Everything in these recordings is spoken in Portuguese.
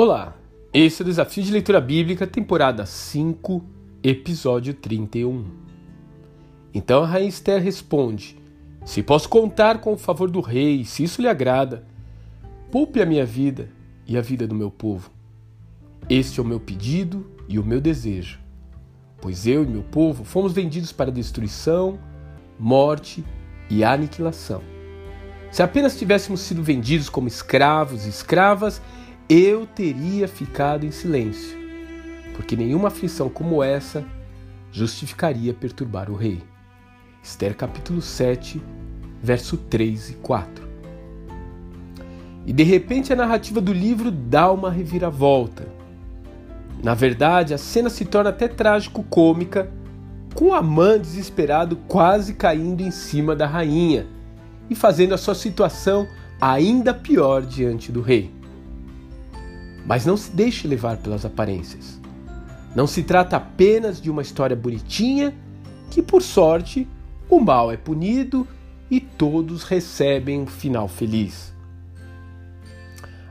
Olá, esse é o Desafio de Leitura Bíblica, temporada 5, episódio 31. Então a rainha Esther responde: Se posso contar com o favor do rei, se isso lhe agrada, poupe a minha vida e a vida do meu povo. Este é o meu pedido e o meu desejo, pois eu e meu povo fomos vendidos para destruição, morte e aniquilação. Se apenas tivéssemos sido vendidos como escravos e escravas, eu teria ficado em silêncio, porque nenhuma aflição como essa justificaria perturbar o rei. Esther capítulo 7, verso 3 e 4. E de repente a narrativa do livro dá uma reviravolta. Na verdade, a cena se torna até trágico-cômica, com Amã desesperado quase caindo em cima da rainha e fazendo a sua situação ainda pior diante do rei. Mas não se deixe levar pelas aparências. Não se trata apenas de uma história bonitinha que, por sorte, o mal é punido e todos recebem um final feliz.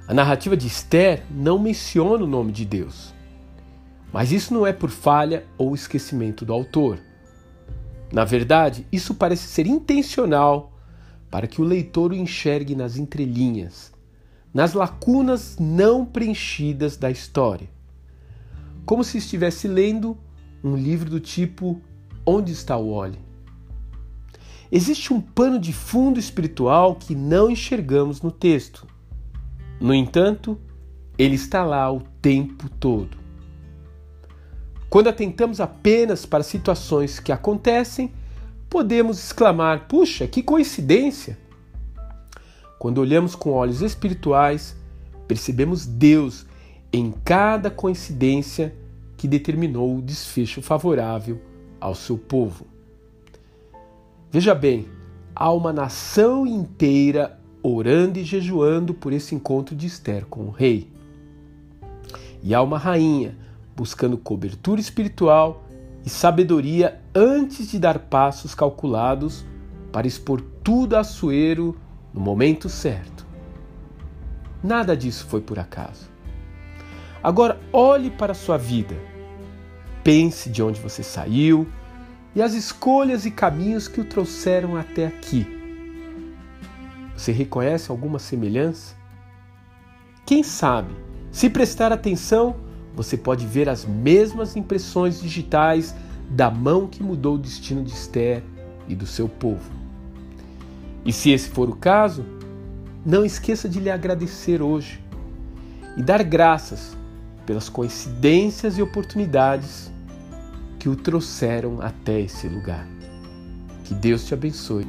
A narrativa de Esther não menciona o nome de Deus. Mas isso não é por falha ou esquecimento do autor. Na verdade, isso parece ser intencional para que o leitor o enxergue nas entrelinhas nas lacunas não preenchidas da história. Como se estivesse lendo um livro do tipo Onde está o óleo? Existe um pano de fundo espiritual que não enxergamos no texto. No entanto, ele está lá o tempo todo. Quando atentamos apenas para situações que acontecem, podemos exclamar: puxa, que coincidência! Quando olhamos com olhos espirituais, percebemos Deus em cada coincidência que determinou o desfecho favorável ao seu povo. Veja bem, há uma nação inteira orando e jejuando por esse encontro de Esther com o rei. E há uma rainha buscando cobertura espiritual e sabedoria antes de dar passos calculados para expor tudo a sueiro no momento certo. Nada disso foi por acaso. Agora olhe para a sua vida. Pense de onde você saiu e as escolhas e caminhos que o trouxeram até aqui. Você reconhece alguma semelhança? Quem sabe, se prestar atenção, você pode ver as mesmas impressões digitais da mão que mudou o destino de Esther e do seu povo. E se esse for o caso, não esqueça de lhe agradecer hoje e dar graças pelas coincidências e oportunidades que o trouxeram até esse lugar. Que Deus te abençoe.